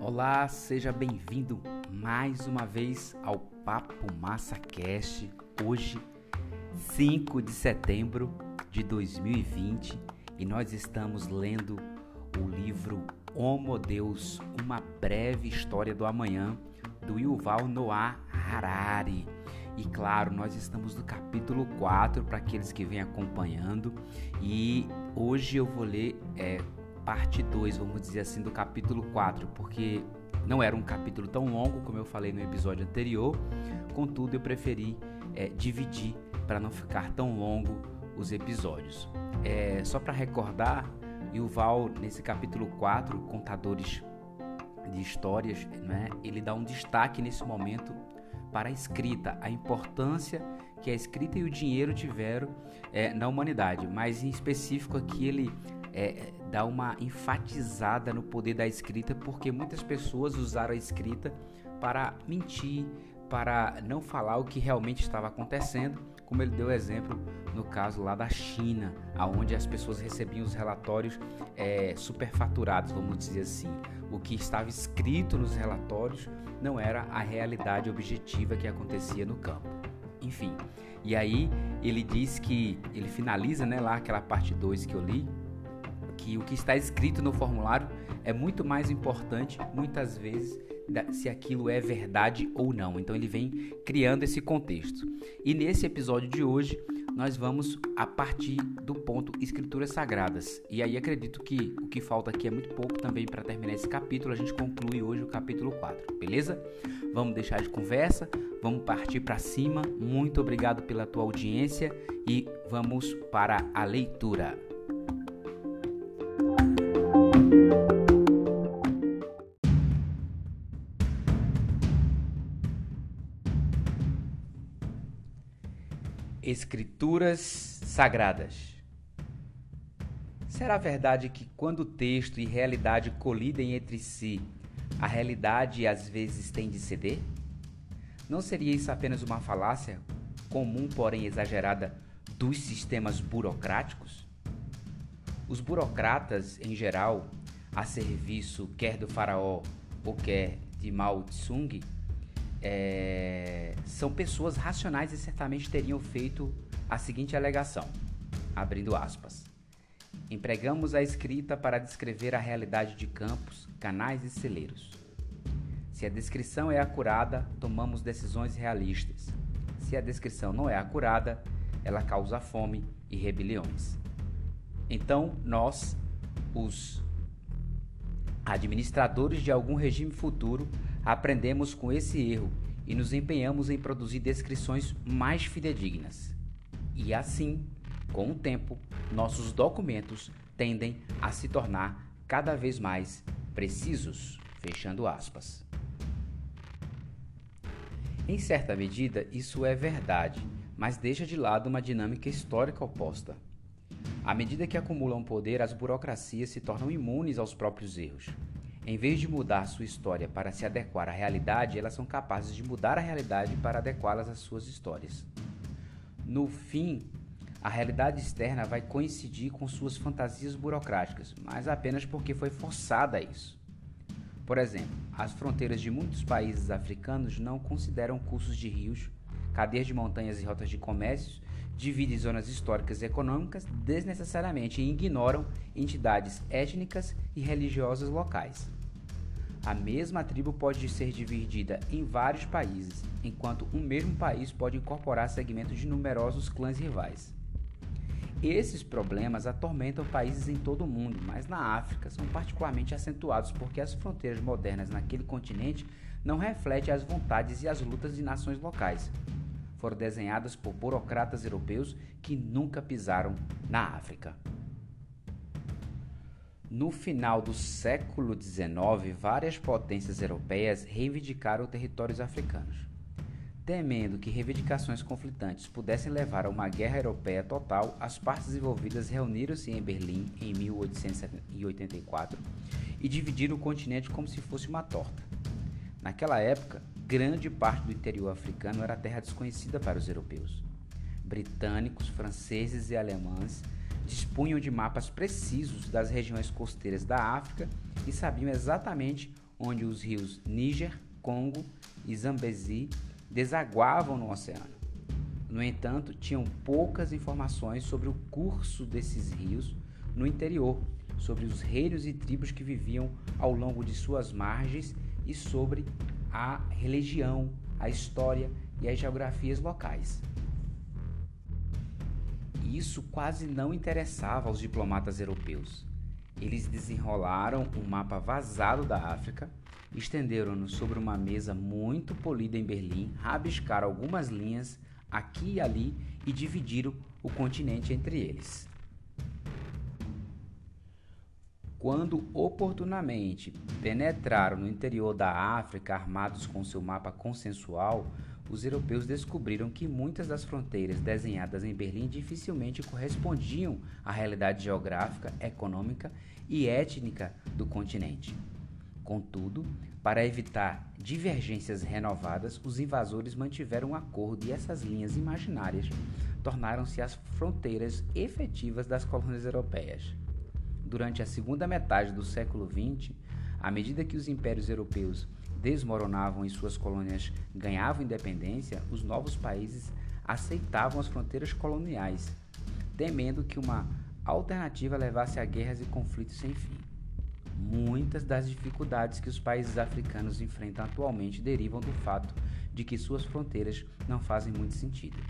Olá, seja bem-vindo mais uma vez ao Papo Massa Cast. Hoje, 5 de setembro de 2020, e nós estamos lendo o livro Homo Deus, uma breve história do amanhã, do Yuval Noah Harari. E claro, nós estamos no capítulo 4 para aqueles que vêm acompanhando. E hoje eu vou ler é, parte 2, vamos dizer assim, do capítulo 4, porque não era um capítulo tão longo como eu falei no episódio anterior. Contudo, eu preferi é, dividir para não ficar tão longo os episódios. É, só para recordar, Yuval, nesse capítulo 4, Contadores de Histórias, né, ele dá um destaque nesse momento para a escrita, a importância que a escrita e o dinheiro tiveram é, na humanidade, mas em específico aqui ele é, dá uma enfatizada no poder da escrita, porque muitas pessoas usaram a escrita para mentir, para não falar o que realmente estava acontecendo, como ele deu exemplo no caso lá da China, aonde as pessoas recebiam os relatórios é, superfaturados, vamos dizer assim. O que estava escrito nos relatórios não era a realidade objetiva que acontecia no campo. Enfim, e aí ele diz que ele finaliza, né, lá aquela parte 2 que eu li, que o que está escrito no formulário é muito mais importante, muitas vezes, se aquilo é verdade ou não. Então ele vem criando esse contexto. E nesse episódio de hoje, nós vamos a partir do ponto Escrituras Sagradas. E aí acredito que o que falta aqui é muito pouco também para terminar esse capítulo. A gente conclui hoje o capítulo 4, beleza? Vamos deixar de conversa, vamos partir para cima. Muito obrigado pela tua audiência e vamos para a leitura. Escrituras Sagradas. Será verdade que quando texto e realidade colidem entre si, a realidade às vezes tem de ceder? Não seria isso apenas uma falácia, comum porém exagerada, dos sistemas burocráticos? Os burocratas, em geral, a serviço quer do faraó ou quer de Mao Tsung, é, são pessoas racionais e certamente teriam feito a seguinte alegação, abrindo aspas. Empregamos a escrita para descrever a realidade de campos, canais e celeiros. Se a descrição é acurada, tomamos decisões realistas. Se a descrição não é acurada, ela causa fome e rebeliões. Então, nós, os administradores de algum regime futuro, aprendemos com esse erro e nos empenhamos em produzir descrições mais fidedignas. E assim, com o tempo, nossos documentos tendem a se tornar cada vez mais precisos. Fechando aspas. Em certa medida, isso é verdade, mas deixa de lado uma dinâmica histórica oposta. À medida que acumulam poder, as burocracias se tornam imunes aos próprios erros. Em vez de mudar sua história para se adequar à realidade, elas são capazes de mudar a realidade para adequá-las às suas histórias. No fim, a realidade externa vai coincidir com suas fantasias burocráticas, mas apenas porque foi forçada a isso. Por exemplo, as fronteiras de muitos países africanos não consideram cursos de rios, cadeias de montanhas e rotas de comércios, dividem zonas históricas e econômicas desnecessariamente e ignoram entidades étnicas e religiosas locais. A mesma tribo pode ser dividida em vários países, enquanto um mesmo país pode incorporar segmentos de numerosos clãs rivais. Esses problemas atormentam países em todo o mundo, mas na África são particularmente acentuados porque as fronteiras modernas naquele continente não refletem as vontades e as lutas de nações locais. Foram desenhadas por burocratas europeus que nunca pisaram na África. No final do século XIX, várias potências europeias reivindicaram territórios africanos. Temendo que reivindicações conflitantes pudessem levar a uma guerra europeia total, as partes envolvidas reuniram-se em Berlim em 1884 e dividiram o continente como se fosse uma torta. Naquela época, grande parte do interior africano era terra desconhecida para os europeus. Britânicos, franceses e alemães dispunham de mapas precisos das regiões costeiras da África e sabiam exatamente onde os rios Níger, Congo e Zambezi desaguavam no oceano. No entanto, tinham poucas informações sobre o curso desses rios no interior, sobre os reinos e tribos que viviam ao longo de suas margens e sobre a religião, a história e as geografias locais. Isso quase não interessava aos diplomatas europeus. Eles desenrolaram um mapa vazado da África, estenderam-no sobre uma mesa muito polida em Berlim, rabiscaram algumas linhas aqui e ali e dividiram o continente entre eles. Quando oportunamente penetraram no interior da África armados com seu mapa consensual, os europeus descobriram que muitas das fronteiras desenhadas em Berlim dificilmente correspondiam à realidade geográfica, econômica e étnica do continente. Contudo, para evitar divergências renovadas, os invasores mantiveram um acordo e essas linhas imaginárias tornaram-se as fronteiras efetivas das colônias europeias. Durante a segunda metade do século XX, à medida que os impérios europeus desmoronavam e suas colônias ganhavam independência, os novos países aceitavam as fronteiras coloniais, temendo que uma alternativa levasse a guerras e conflitos sem fim. Muitas das dificuldades que os países africanos enfrentam atualmente derivam do fato de que suas fronteiras não fazem muito sentido.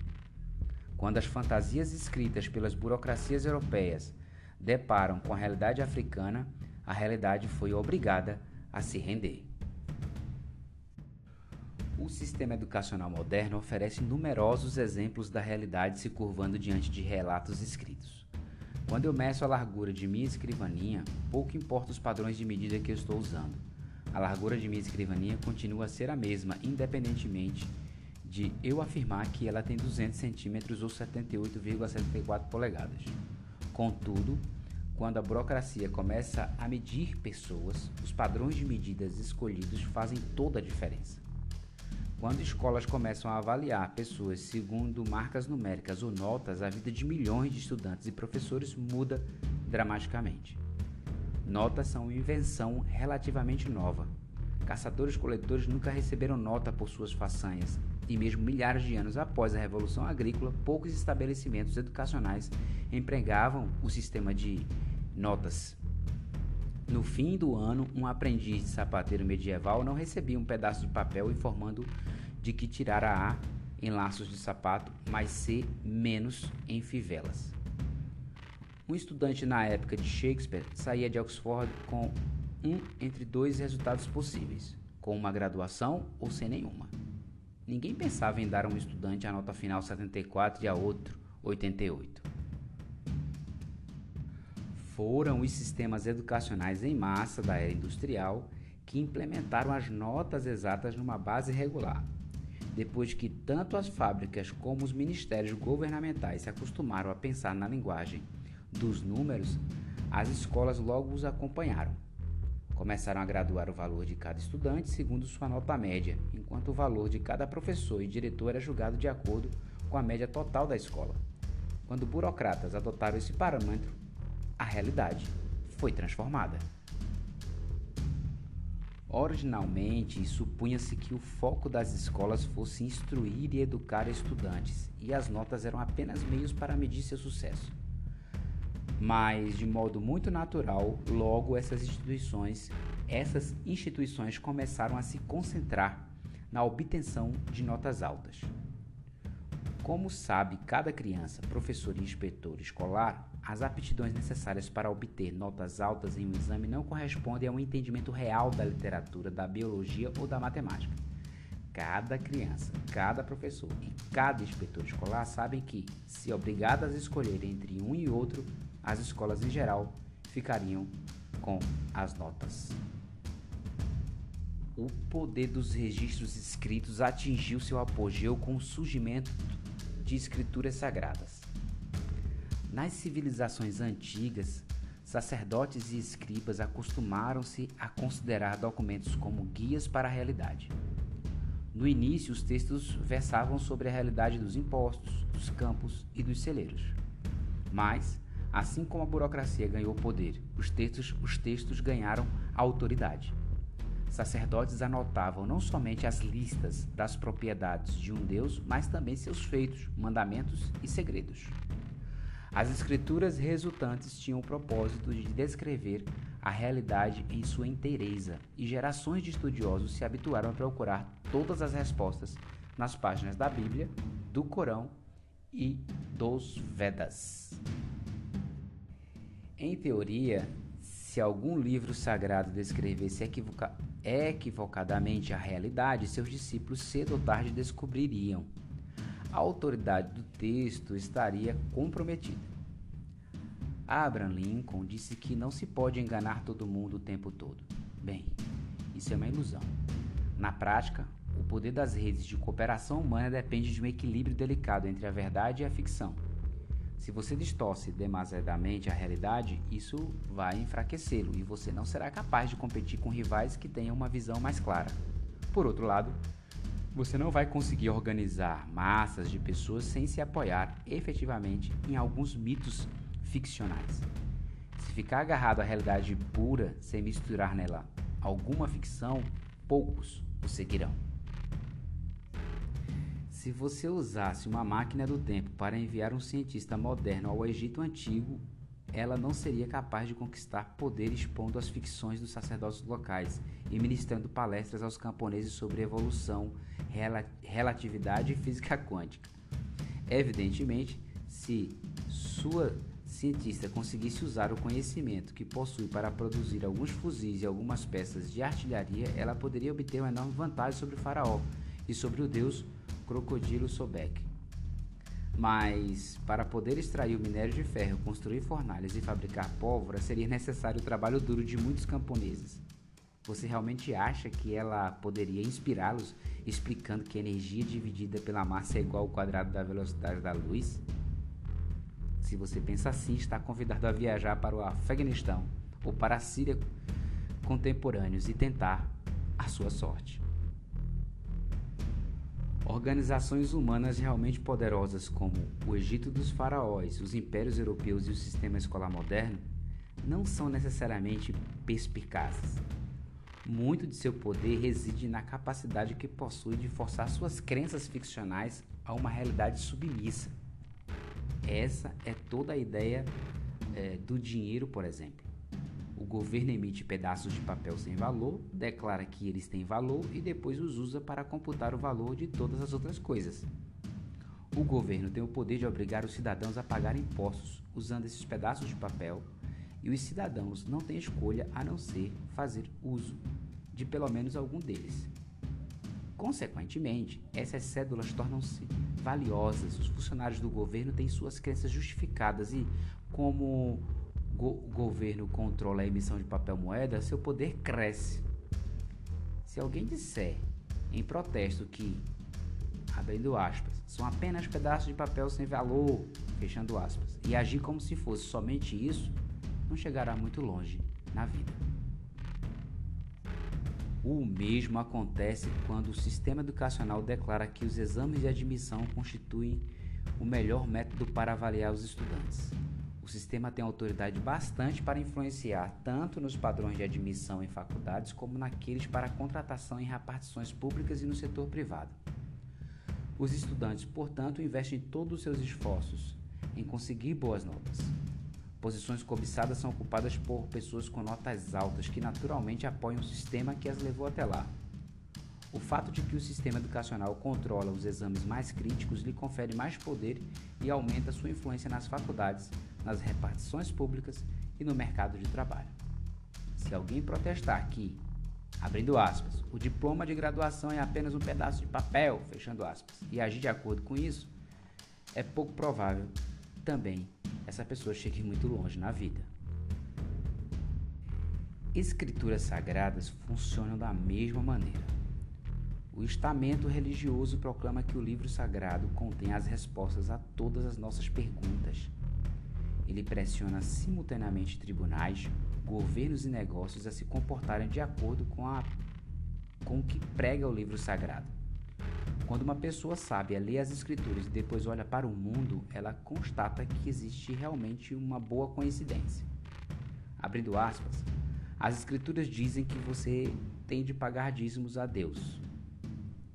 Quando as fantasias escritas pelas burocracias europeias deparam com a realidade africana, a realidade foi obrigada a se render. O sistema educacional moderno oferece numerosos exemplos da realidade se curvando diante de relatos escritos. Quando eu meço a largura de minha escrivaninha, pouco importa os padrões de medida que eu estou usando. A largura de minha escrivaninha continua a ser a mesma, independentemente de eu afirmar que ela tem 200 centímetros ou 78,74 polegadas. Contudo, quando a burocracia começa a medir pessoas, os padrões de medidas escolhidos fazem toda a diferença. Quando escolas começam a avaliar pessoas segundo marcas numéricas ou notas, a vida de milhões de estudantes e professores muda dramaticamente. Notas são uma invenção relativamente nova. Caçadores-coletores nunca receberam nota por suas façanhas, e mesmo milhares de anos após a Revolução Agrícola, poucos estabelecimentos educacionais empregavam o sistema de notas. No fim do ano, um aprendiz de sapateiro medieval não recebia um pedaço de papel informando de que tirara A em laços de sapato, mas C menos em fivelas. Um estudante na época de Shakespeare saía de Oxford com um entre dois resultados possíveis, com uma graduação ou sem nenhuma. Ninguém pensava em dar a um estudante a nota final 74 e a outro 88 foram os sistemas educacionais em massa da era industrial que implementaram as notas exatas numa base regular. Depois que tanto as fábricas como os ministérios governamentais se acostumaram a pensar na linguagem dos números, as escolas logo os acompanharam. Começaram a graduar o valor de cada estudante segundo sua nota média, enquanto o valor de cada professor e diretor era julgado de acordo com a média total da escola. Quando burocratas adotaram esse parâmetro, a realidade foi transformada. Originalmente, supunha-se que o foco das escolas fosse instruir e educar estudantes, e as notas eram apenas meios para medir seu sucesso. Mas, de modo muito natural, logo essas instituições, essas instituições começaram a se concentrar na obtenção de notas altas. Como sabe cada criança, professor e inspetor escolar, as aptidões necessárias para obter notas altas em um exame não correspondem a um entendimento real da literatura, da biologia ou da matemática. Cada criança, cada professor e cada inspetor escolar sabem que, se obrigadas a escolher entre um e outro, as escolas em geral ficariam com as notas. O poder dos registros escritos atingiu seu apogeu com o surgimento de escrituras sagradas. Nas civilizações antigas, sacerdotes e escribas acostumaram-se a considerar documentos como guias para a realidade. No início, os textos versavam sobre a realidade dos impostos, dos campos e dos celeiros. Mas, Assim como a burocracia ganhou poder, os textos, os textos ganharam autoridade. Sacerdotes anotavam não somente as listas das propriedades de um Deus, mas também seus feitos, mandamentos e segredos. As escrituras resultantes tinham o propósito de descrever a realidade em sua inteireza, e gerações de estudiosos se habituaram a procurar todas as respostas nas páginas da Bíblia, do Corão e dos Vedas. Em teoria, se algum livro sagrado descrevesse equivoca equivocadamente a realidade, seus discípulos cedo ou tarde descobririam. A autoridade do texto estaria comprometida. Abraham Lincoln disse que não se pode enganar todo mundo o tempo todo. Bem, isso é uma ilusão. Na prática, o poder das redes de cooperação humana depende de um equilíbrio delicado entre a verdade e a ficção. Se você distorce demasiadamente a realidade, isso vai enfraquecê-lo e você não será capaz de competir com rivais que tenham uma visão mais clara. Por outro lado, você não vai conseguir organizar massas de pessoas sem se apoiar efetivamente em alguns mitos ficcionais. Se ficar agarrado à realidade pura sem misturar nela alguma ficção, poucos o seguirão. Se você usasse uma máquina do tempo para enviar um cientista moderno ao Egito Antigo, ela não seria capaz de conquistar poder expondo as ficções dos sacerdotes locais e ministrando palestras aos camponeses sobre evolução, rela relatividade e física quântica. Evidentemente, se sua cientista conseguisse usar o conhecimento que possui para produzir alguns fuzis e algumas peças de artilharia, ela poderia obter uma enorme vantagem sobre o faraó e sobre o deus crocodilo Sobek. Mas para poder extrair o minério de ferro, construir fornalhas e fabricar pólvora, seria necessário o trabalho duro de muitos camponeses. Você realmente acha que ela poderia inspirá-los explicando que a energia dividida pela massa é igual ao quadrado da velocidade da luz? Se você pensa assim, está convidado a viajar para o Afeganistão ou para a Síria contemporâneos e tentar a sua sorte. Organizações humanas realmente poderosas como o Egito dos faraós, os impérios europeus e o sistema escolar moderno não são necessariamente perspicazes. Muito de seu poder reside na capacidade que possui de forçar suas crenças ficcionais a uma realidade submissa. Essa é toda a ideia é, do dinheiro, por exemplo. O governo emite pedaços de papel sem valor, declara que eles têm valor e depois os usa para computar o valor de todas as outras coisas. O governo tem o poder de obrigar os cidadãos a pagar impostos usando esses pedaços de papel e os cidadãos não têm escolha a não ser fazer uso de pelo menos algum deles. Consequentemente, essas cédulas tornam-se valiosas. Os funcionários do governo têm suas crenças justificadas e, como go governo controla a emissão de papel moeda, seu poder cresce. Se alguém disser em protesto que, abrindo aspas, são apenas pedaços de papel sem valor, fechando aspas, e agir como se fosse somente isso, não chegará muito longe na vida. O mesmo acontece quando o sistema educacional declara que os exames de admissão constituem o melhor método para avaliar os estudantes. Sistema tem autoridade bastante para influenciar tanto nos padrões de admissão em faculdades como naqueles para contratação em repartições públicas e no setor privado. Os estudantes, portanto, investem todos os seus esforços em conseguir boas notas. Posições cobiçadas são ocupadas por pessoas com notas altas que naturalmente apoiam o sistema que as levou até lá. O fato de que o sistema educacional controla os exames mais críticos lhe confere mais poder e aumenta sua influência nas faculdades, nas repartições públicas e no mercado de trabalho. Se alguém protestar que, abrindo aspas, o diploma de graduação é apenas um pedaço de papel, fechando aspas, e agir de acordo com isso, é pouco provável também essa pessoa chegue muito longe na vida. Escrituras sagradas funcionam da mesma maneira. O estamento religioso proclama que o livro sagrado contém as respostas a todas as nossas perguntas ele pressiona simultaneamente tribunais, governos e negócios a se comportarem de acordo com, a, com o que prega o livro sagrado. Quando uma pessoa sábia lê as escrituras e depois olha para o mundo, ela constata que existe realmente uma boa coincidência. Abrindo aspas, as escrituras dizem que você tem de pagar dízimos a Deus.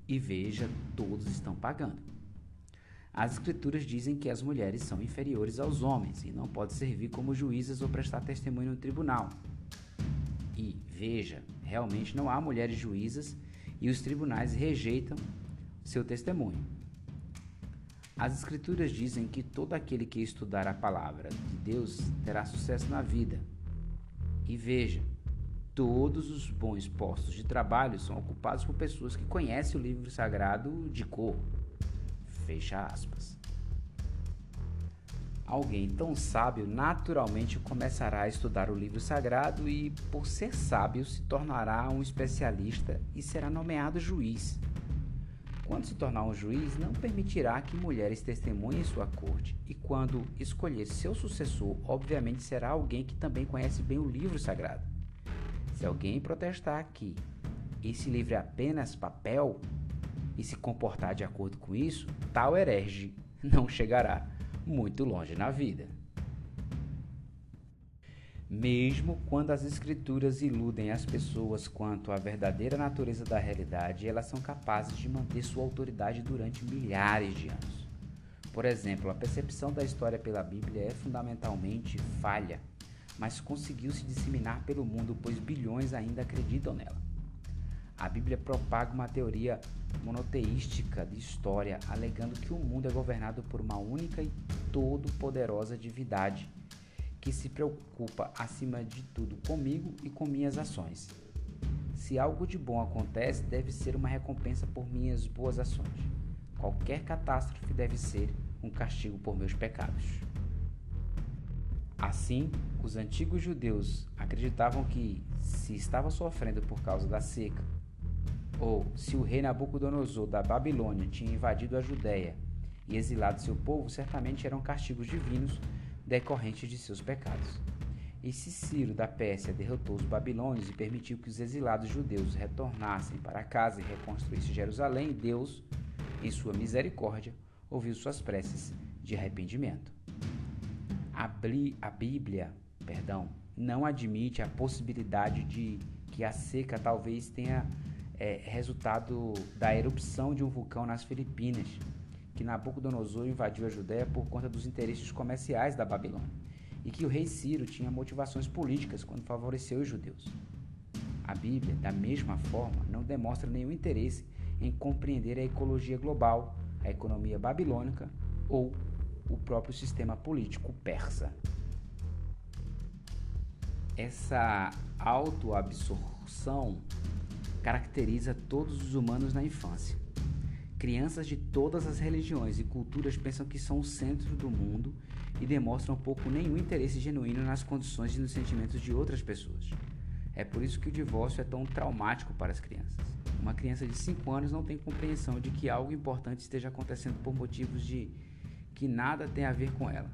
E veja, todos estão pagando. As escrituras dizem que as mulheres são inferiores aos homens e não podem servir como juízes ou prestar testemunho no tribunal. E veja, realmente não há mulheres juízas e os tribunais rejeitam seu testemunho. As Escrituras dizem que todo aquele que estudar a palavra de Deus terá sucesso na vida. E veja, todos os bons postos de trabalho são ocupados por pessoas que conhecem o livro sagrado de cor. Fecha aspas. Alguém tão sábio naturalmente começará a estudar o livro sagrado e, por ser sábio, se tornará um especialista e será nomeado juiz. Quando se tornar um juiz, não permitirá que mulheres testemunhem sua corte, e quando escolher seu sucessor, obviamente será alguém que também conhece bem o livro sagrado. Se alguém protestar que esse livro é apenas papel e se comportar de acordo com isso, tal herege não chegará muito longe na vida. Mesmo quando as escrituras iludem as pessoas quanto à verdadeira natureza da realidade, elas são capazes de manter sua autoridade durante milhares de anos. Por exemplo, a percepção da história pela Bíblia é fundamentalmente falha, mas conseguiu se disseminar pelo mundo, pois bilhões ainda acreditam nela. A Bíblia propaga uma teoria monoteística de história, alegando que o mundo é governado por uma única e todo-poderosa divindade que se preocupa acima de tudo comigo e com minhas ações. Se algo de bom acontece, deve ser uma recompensa por minhas boas ações. Qualquer catástrofe deve ser um castigo por meus pecados. Assim, os antigos judeus acreditavam que, se estava sofrendo por causa da seca, ou se o rei Nabucodonosor da Babilônia tinha invadido a Judéia e exilado seu povo, certamente eram castigos divinos decorrentes de seus pecados. E se Ciro da Pérsia derrotou os babilônios e permitiu que os exilados judeus retornassem para casa e reconstruíssem Jerusalém, Deus, em sua misericórdia, ouviu suas preces de arrependimento. A Bíblia, perdão, não admite a possibilidade de que a seca talvez tenha é, resultado da erupção de um vulcão nas Filipinas, que Nabucodonosor invadiu a Judéia por conta dos interesses comerciais da Babilônia, e que o rei Ciro tinha motivações políticas quando favoreceu os judeus. A Bíblia, da mesma forma, não demonstra nenhum interesse em compreender a ecologia global, a economia babilônica ou o próprio sistema político persa. Essa autoabsorção caracteriza todos os humanos na infância. Crianças de todas as religiões e culturas pensam que são o centro do mundo e demonstram pouco nenhum interesse genuíno nas condições e nos sentimentos de outras pessoas. É por isso que o divórcio é tão traumático para as crianças. Uma criança de 5 anos não tem compreensão de que algo importante esteja acontecendo por motivos de que nada tem a ver com ela.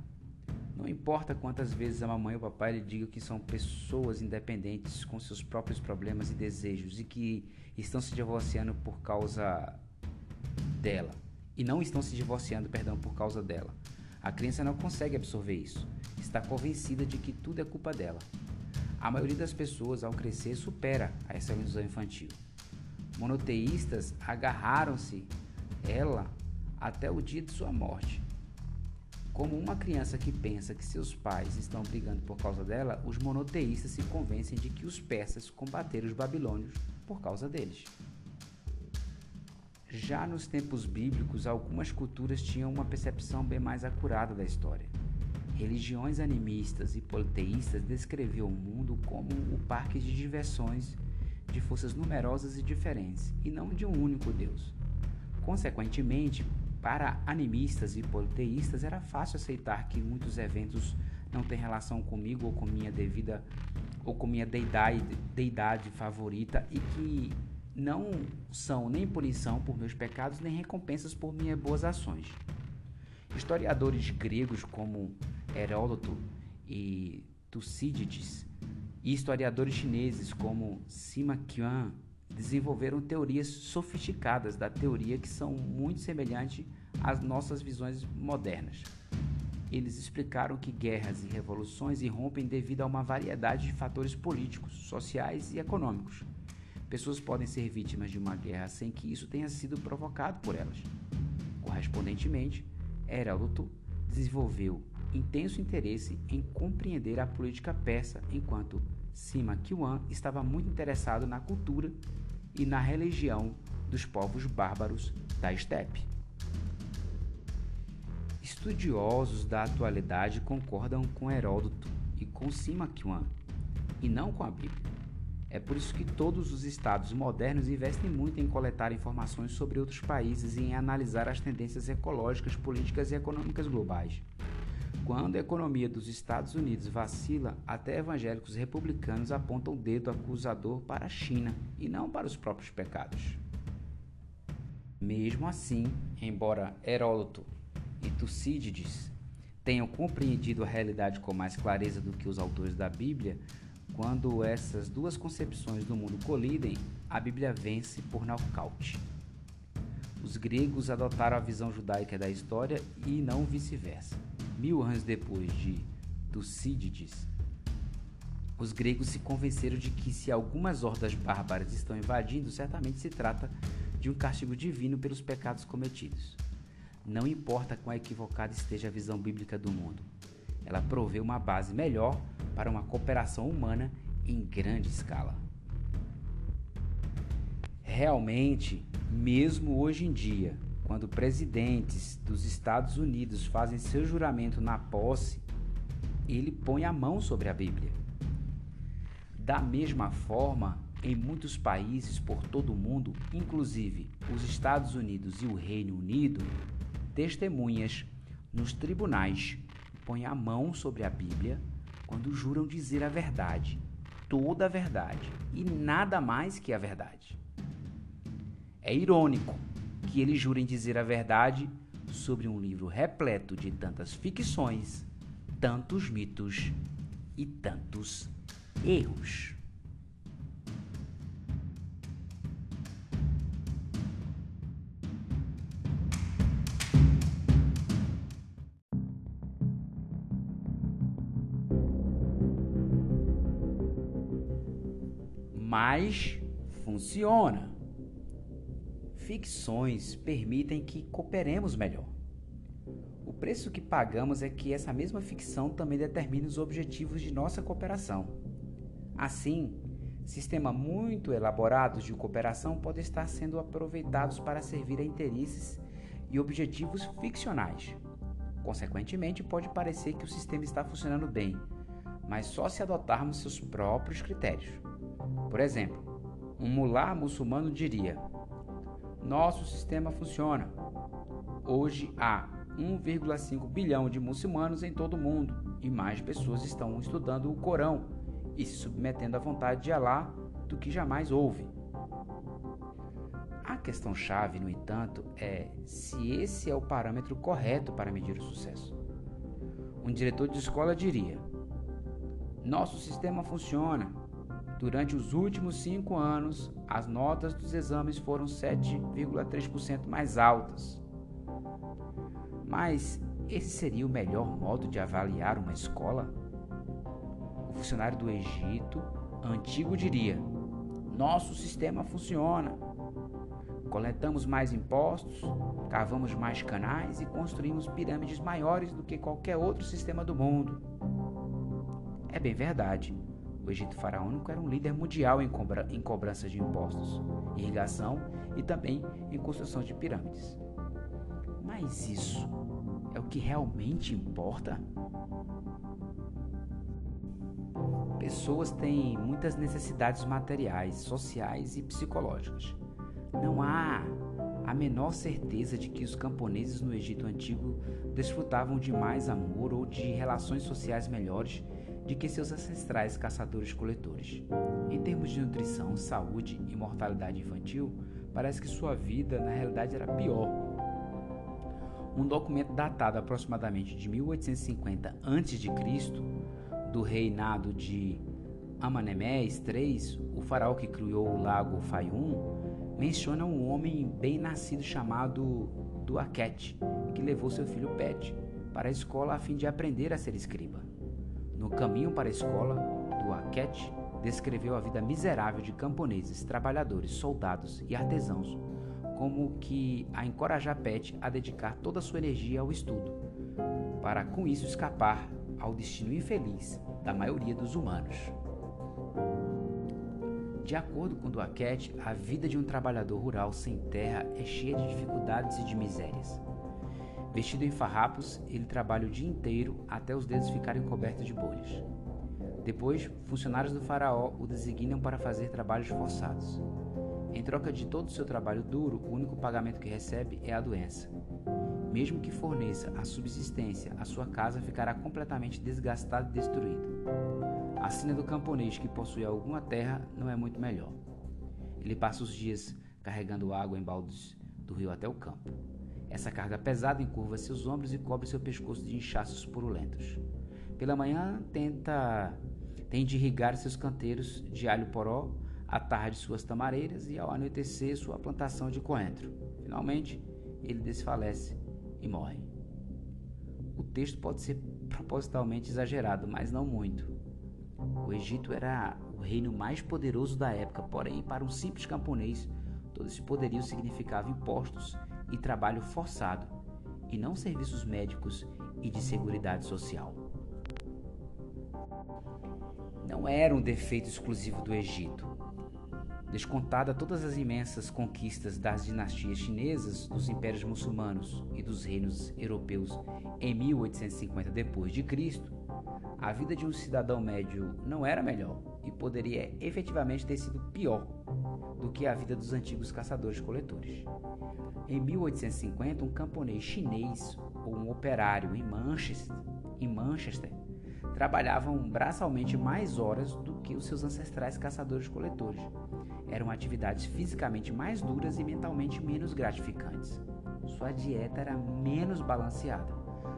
Não importa quantas vezes a mamãe ou o papai lhe digam que são pessoas independentes com seus próprios problemas e desejos e que estão se divorciando por causa dela e não estão se divorciando, perdão, por causa dela. A criança não consegue absorver isso. Está convencida de que tudo é culpa dela. A maioria das pessoas, ao crescer, supera essa ilusão infantil. Monoteístas agarraram-se ela até o dia de sua morte. Como uma criança que pensa que seus pais estão brigando por causa dela, os monoteístas se convencem de que os persas combateram os babilônios por causa deles. Já nos tempos bíblicos, algumas culturas tinham uma percepção bem mais acurada da história. Religiões animistas e politeístas descreviam o mundo como o parque de diversões de forças numerosas e diferentes, e não de um único Deus. Consequentemente, para animistas e politeístas era fácil aceitar que muitos eventos não têm relação comigo ou com minha devida ou com minha deidade, deidade favorita e que não são nem punição por meus pecados nem recompensas por minhas boas ações. Historiadores gregos como Heródoto e Tucídides e historiadores chineses como Sima Qian desenvolveram teorias sofisticadas da teoria que são muito semelhantes às nossas visões modernas. Eles explicaram que guerras e revoluções irrompem devido a uma variedade de fatores políticos, sociais e econômicos. Pessoas podem ser vítimas de uma guerra sem que isso tenha sido provocado por elas. Correspondentemente, Heródoto desenvolveu intenso interesse em compreender a política persa, enquanto Sima Qian estava muito interessado na cultura e na religião dos povos bárbaros da estepe. Estudiosos da atualidade concordam com Heródoto e com Sima Qian, e não com a Bíblia. É por isso que todos os estados modernos investem muito em coletar informações sobre outros países e em analisar as tendências ecológicas, políticas e econômicas globais. Quando a economia dos Estados Unidos vacila, até evangélicos republicanos apontam o dedo acusador para a China e não para os próprios pecados. Mesmo assim, embora Heródoto e Tucídides tenham compreendido a realidade com mais clareza do que os autores da Bíblia, quando essas duas concepções do mundo colidem, a Bíblia vence por nocaute. Os gregos adotaram a visão judaica da história e não vice-versa. Mil anos depois de Tucídides, os gregos se convenceram de que se algumas hordas bárbaras estão invadindo, certamente se trata de um castigo divino pelos pecados cometidos. Não importa quão equivocada esteja a visão bíblica do mundo, ela provê uma base melhor para uma cooperação humana em grande escala. Realmente, mesmo hoje em dia, quando presidentes dos Estados Unidos fazem seu juramento na posse, ele põe a mão sobre a Bíblia. Da mesma forma, em muitos países por todo o mundo, inclusive os Estados Unidos e o Reino Unido, testemunhas nos tribunais põem a mão sobre a Bíblia quando juram dizer a verdade, toda a verdade e nada mais que a verdade. É irônico que eles jurem dizer a verdade sobre um livro repleto de tantas ficções, tantos mitos e tantos erros. mas funciona. Ficções permitem que cooperemos melhor. O preço que pagamos é que essa mesma ficção também determina os objetivos de nossa cooperação. Assim, sistemas muito elaborados de cooperação podem estar sendo aproveitados para servir a interesses e objetivos ficcionais. Consequentemente, pode parecer que o sistema está funcionando bem, mas só se adotarmos seus próprios critérios. Por exemplo, um mulá muçulmano diria: Nosso sistema funciona. Hoje há 1,5 bilhão de muçulmanos em todo o mundo e mais pessoas estão estudando o Corão e se submetendo à vontade de Alá do que jamais houve. A questão chave, no entanto, é se esse é o parâmetro correto para medir o sucesso. Um diretor de escola diria: Nosso sistema funciona, Durante os últimos cinco anos, as notas dos exames foram 7,3% mais altas. Mas esse seria o melhor modo de avaliar uma escola? O funcionário do Egito antigo diria: Nosso sistema funciona. Coletamos mais impostos, cavamos mais canais e construímos pirâmides maiores do que qualquer outro sistema do mundo. É bem verdade. O Egito faraônico era um líder mundial em, cobra, em cobrança de impostos, irrigação e também em construção de pirâmides. Mas isso é o que realmente importa? Pessoas têm muitas necessidades materiais, sociais e psicológicas. Não há a menor certeza de que os camponeses no Egito antigo desfrutavam de mais amor ou de relações sociais melhores de que seus ancestrais caçadores-coletores. Em termos de nutrição, saúde e mortalidade infantil, parece que sua vida na realidade era pior. Um documento datado aproximadamente de 1850 a.C., do reinado de Amanemés 3, o faraó que criou o lago Fayum, menciona um homem bem nascido chamado Duaquete, que levou seu filho Pet para a escola a fim de aprender a ser escriba. No caminho para a escola, Duaquete descreveu a vida miserável de camponeses, trabalhadores, soldados e artesãos, como que a encorajar Pet a dedicar toda a sua energia ao estudo, para com isso escapar ao destino infeliz da maioria dos humanos. De acordo com Duaquete, a vida de um trabalhador rural sem terra é cheia de dificuldades e de misérias. Vestido em farrapos, ele trabalha o dia inteiro até os dedos ficarem cobertos de bolhas. Depois, funcionários do faraó o designam para fazer trabalhos forçados. Em troca de todo o seu trabalho duro, o único pagamento que recebe é a doença. Mesmo que forneça a subsistência, a sua casa ficará completamente desgastada e destruída. A sina do camponês que possui alguma terra não é muito melhor. Ele passa os dias carregando água em baldes do rio até o campo. Essa carga pesada encurva seus ombros e cobre seu pescoço de inchaços purulentos. Pela manhã, tenta tem irrigar seus canteiros de alho poró, à tarde suas tamareiras e ao anoitecer sua plantação de coentro. Finalmente, ele desfalece e morre. O texto pode ser propositalmente exagerado, mas não muito. O Egito era o reino mais poderoso da época, porém, para um simples camponês, todo esse poderio significava impostos e trabalho forçado, e não serviços médicos e de seguridade social não era um defeito exclusivo do Egito. Descontada todas as imensas conquistas das dinastias chinesas, dos impérios muçulmanos e dos reinos europeus em 1850 d.C., a vida de um cidadão médio não era melhor e poderia efetivamente ter sido pior do que a vida dos antigos caçadores-coletores. Em 1850, um camponês chinês ou um operário em Manchester, em Manchester trabalhavam braçalmente mais horas do que os seus ancestrais caçadores-coletores. Eram atividades fisicamente mais duras e mentalmente menos gratificantes. Sua dieta era menos balanceada.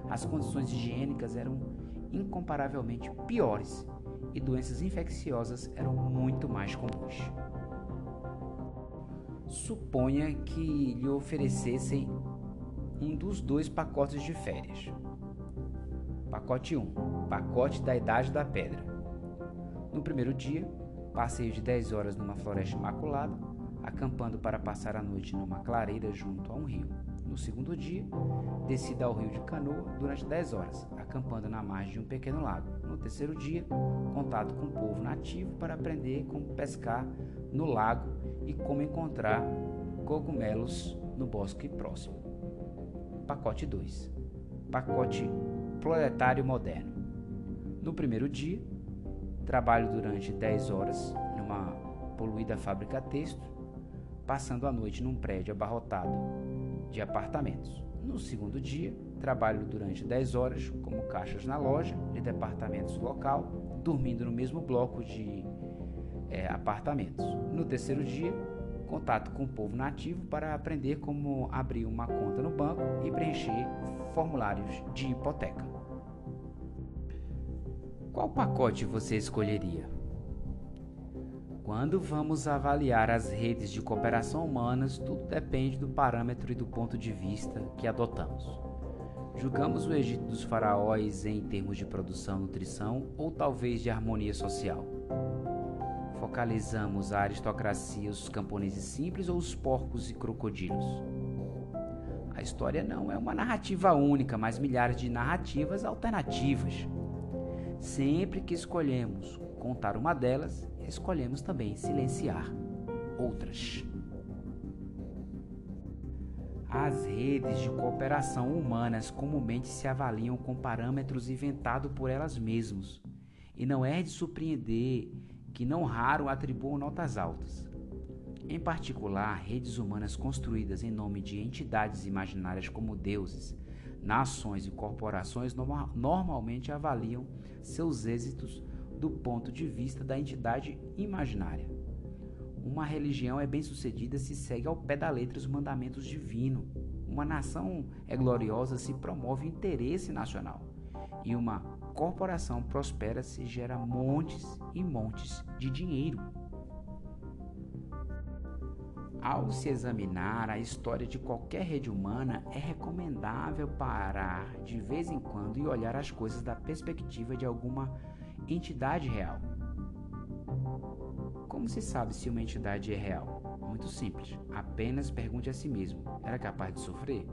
As condições higiênicas eram incomparavelmente piores e doenças infecciosas eram muito mais comuns. Suponha que lhe oferecessem um dos dois pacotes de férias. Pacote 1 Pacote da Idade da Pedra. No primeiro dia, passeio de 10 horas numa floresta imaculada, acampando para passar a noite numa clareira junto a um rio. No segundo dia, descida ao rio de canoa durante 10 horas, acampando na margem de um pequeno lago. No terceiro dia, contato com o povo nativo para aprender como pescar no lago e como encontrar cogumelos no bosque próximo. Pacote 2. Pacote proletário moderno. No primeiro dia, trabalho durante 10 horas numa poluída fábrica têxtil, passando a noite num prédio abarrotado de apartamentos. No segundo dia, trabalho durante 10 horas como caixas na loja de departamentos local, dormindo no mesmo bloco de é, apartamentos. No terceiro dia, contato com o povo nativo para aprender como abrir uma conta no banco e preencher formulários de hipoteca. Qual pacote você escolheria? Quando vamos avaliar as redes de cooperação humanas, tudo depende do parâmetro e do ponto de vista que adotamos. Julgamos o Egito dos faraós em termos de produção, nutrição ou talvez de harmonia social? Focalizamos a aristocracia, os camponeses simples ou os porcos e crocodilos? A história não é uma narrativa única, mas milhares de narrativas alternativas. Sempre que escolhemos contar uma delas, escolhemos também silenciar outras. As redes de cooperação humanas comumente se avaliam com parâmetros inventados por elas mesmas, e não é de surpreender que não raro atribuam notas altas. Em particular, redes humanas construídas em nome de entidades imaginárias como deuses, nações e corporações normalmente avaliam seus êxitos do ponto de vista da entidade imaginária. Uma religião é bem-sucedida se segue ao pé da letra os mandamentos divinos. Uma nação é gloriosa se promove interesse nacional. E uma corporação prospera se gera montes e montes de dinheiro. Ao se examinar a história de qualquer rede humana, é recomendável parar de vez em quando e olhar as coisas da perspectiva de alguma entidade real. Como se sabe se uma entidade é real? Muito simples. Apenas pergunte a si mesmo: era capaz de sofrer?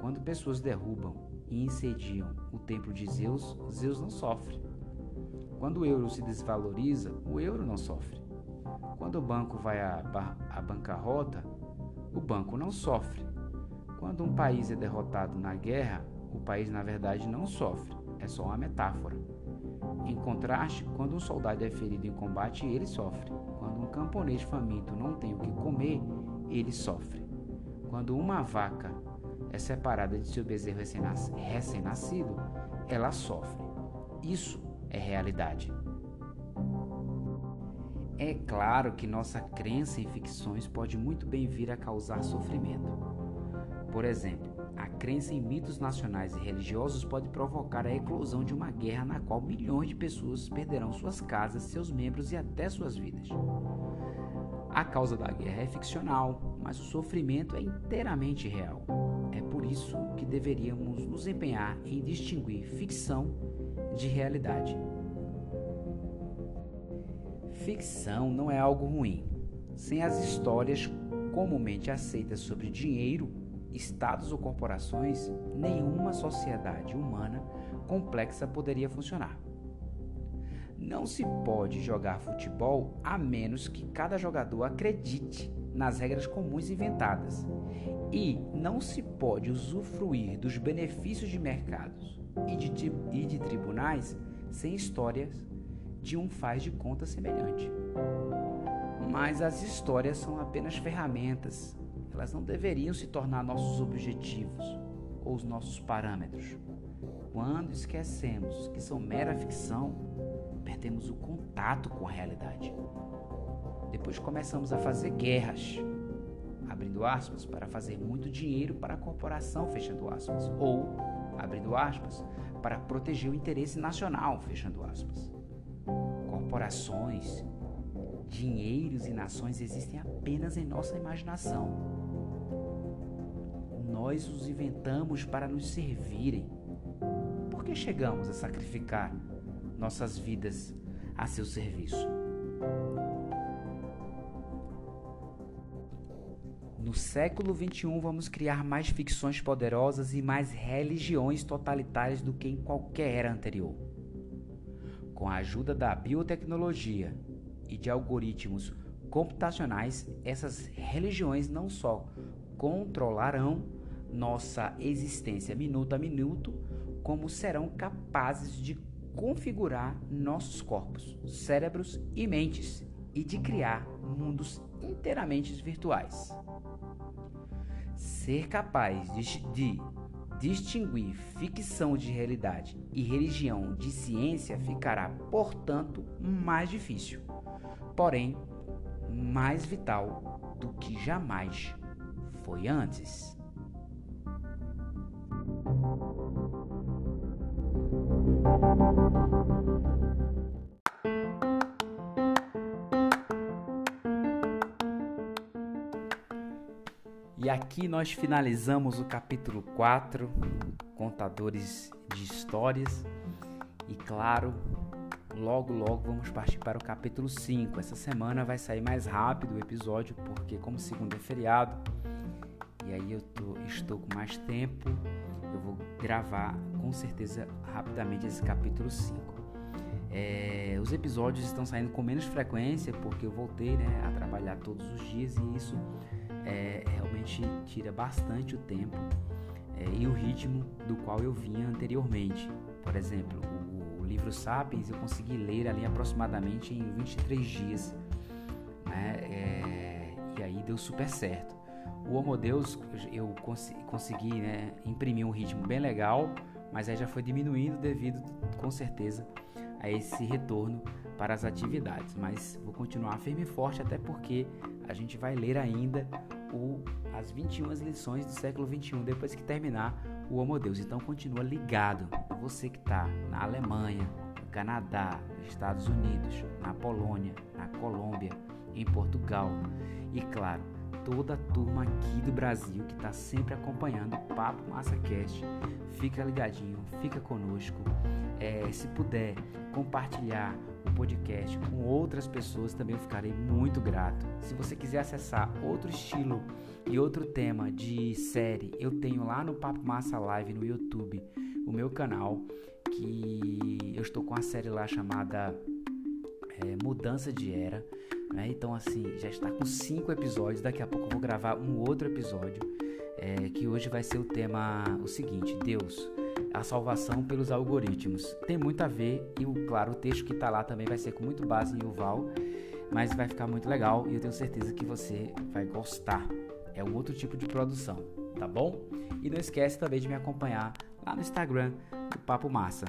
Quando pessoas derrubam e incendiam o templo de Zeus, Zeus não sofre. Quando o euro se desvaloriza, o euro não sofre. Quando o banco vai à, à bancarrota, o banco não sofre. Quando um país é derrotado na guerra, o país na verdade não sofre, é só uma metáfora. Em contraste, quando um soldado é ferido em combate, ele sofre. Quando um camponês faminto não tem o que comer, ele sofre. Quando uma vaca é separada de seu bezerro recém-nascido, ela sofre. Isso é realidade. É claro que nossa crença em ficções pode muito bem vir a causar sofrimento. Por exemplo, a crença em mitos nacionais e religiosos pode provocar a eclosão de uma guerra na qual milhões de pessoas perderão suas casas, seus membros e até suas vidas. A causa da guerra é ficcional, mas o sofrimento é inteiramente real. É por isso que deveríamos nos empenhar em distinguir ficção de realidade. Ficção não é algo ruim. Sem as histórias comumente aceitas sobre dinheiro, estados ou corporações, nenhuma sociedade humana complexa poderia funcionar. Não se pode jogar futebol a menos que cada jogador acredite nas regras comuns inventadas. E não se pode usufruir dos benefícios de mercados e de, e de tribunais sem histórias de um faz de conta semelhante. Mas as histórias são apenas ferramentas, elas não deveriam se tornar nossos objetivos ou os nossos parâmetros. Quando esquecemos que são mera ficção, perdemos o contato com a realidade. Depois começamos a fazer guerras, abrindo aspas, para fazer muito dinheiro para a corporação, fechando aspas, ou, abrindo aspas, para proteger o interesse nacional, fechando aspas. Corporações, dinheiros e nações existem apenas em nossa imaginação. Nós os inventamos para nos servirem. Por que chegamos a sacrificar nossas vidas a seu serviço? No século XXI, vamos criar mais ficções poderosas e mais religiões totalitárias do que em qualquer era anterior. Com a ajuda da biotecnologia e de algoritmos computacionais, essas religiões não só controlarão nossa existência minuto a minuto, como serão capazes de configurar nossos corpos, cérebros e mentes e de criar mundos inteiramente virtuais. Ser capaz de, de distinguir ficção de realidade e religião de ciência ficará, portanto, mais difícil, porém, mais vital do que jamais foi antes. E aqui nós finalizamos o capítulo 4, Contadores de Histórias. E claro, logo logo vamos partir para o capítulo 5. Essa semana vai sair mais rápido o episódio, porque como segundo é feriado, e aí eu tô, estou com mais tempo, eu vou gravar com certeza rapidamente esse capítulo 5. É, os episódios estão saindo com menos frequência porque eu voltei né, a trabalhar todos os dias e isso é, realmente tira bastante o tempo é, e o ritmo do qual eu vinha anteriormente. Por exemplo, o, o, livro Sapiens eu consegui ler ali aproximadamente em 23 dias. Né? É, e aí deu super certo. O Homo Deus eu cons consegui né, imprimir um ritmo bem legal, mas aí já foi diminuindo devido, com certeza, a esse retorno para as atividades. Mas vou continuar firme e forte, até porque a gente vai ler ainda o, as 21 lições do século 21 depois que terminar o Homo Deus. Então continua ligado. você que está na Alemanha, no Canadá, nos Estados Unidos, na Polônia, na Colômbia, em Portugal e, claro, toda a turma aqui do Brasil que está sempre acompanhando o Papo Massa Cast. Fica ligadinho, fica conosco. É, se puder compartilhar o podcast com outras pessoas, também eu ficarei muito grato. Se você quiser acessar outro estilo e outro tema de série, eu tenho lá no Papo Massa Live no YouTube o meu canal, que eu estou com a série lá chamada é, Mudança de Era. Né? Então, assim, já está com cinco episódios. Daqui a pouco eu vou gravar um outro episódio. É, que hoje vai ser o tema o seguinte: Deus, a salvação pelos algoritmos. Tem muito a ver, e claro, o texto que está lá também vai ser com muito base em Uval, mas vai ficar muito legal e eu tenho certeza que você vai gostar. É um outro tipo de produção, tá bom? E não esquece também de me acompanhar lá no Instagram do Papo Massa.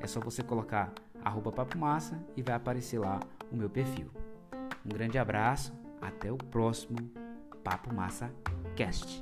É só você colocar arroba Papo Massa e vai aparecer lá o meu perfil. Um grande abraço, até o próximo Papo Massa Cast.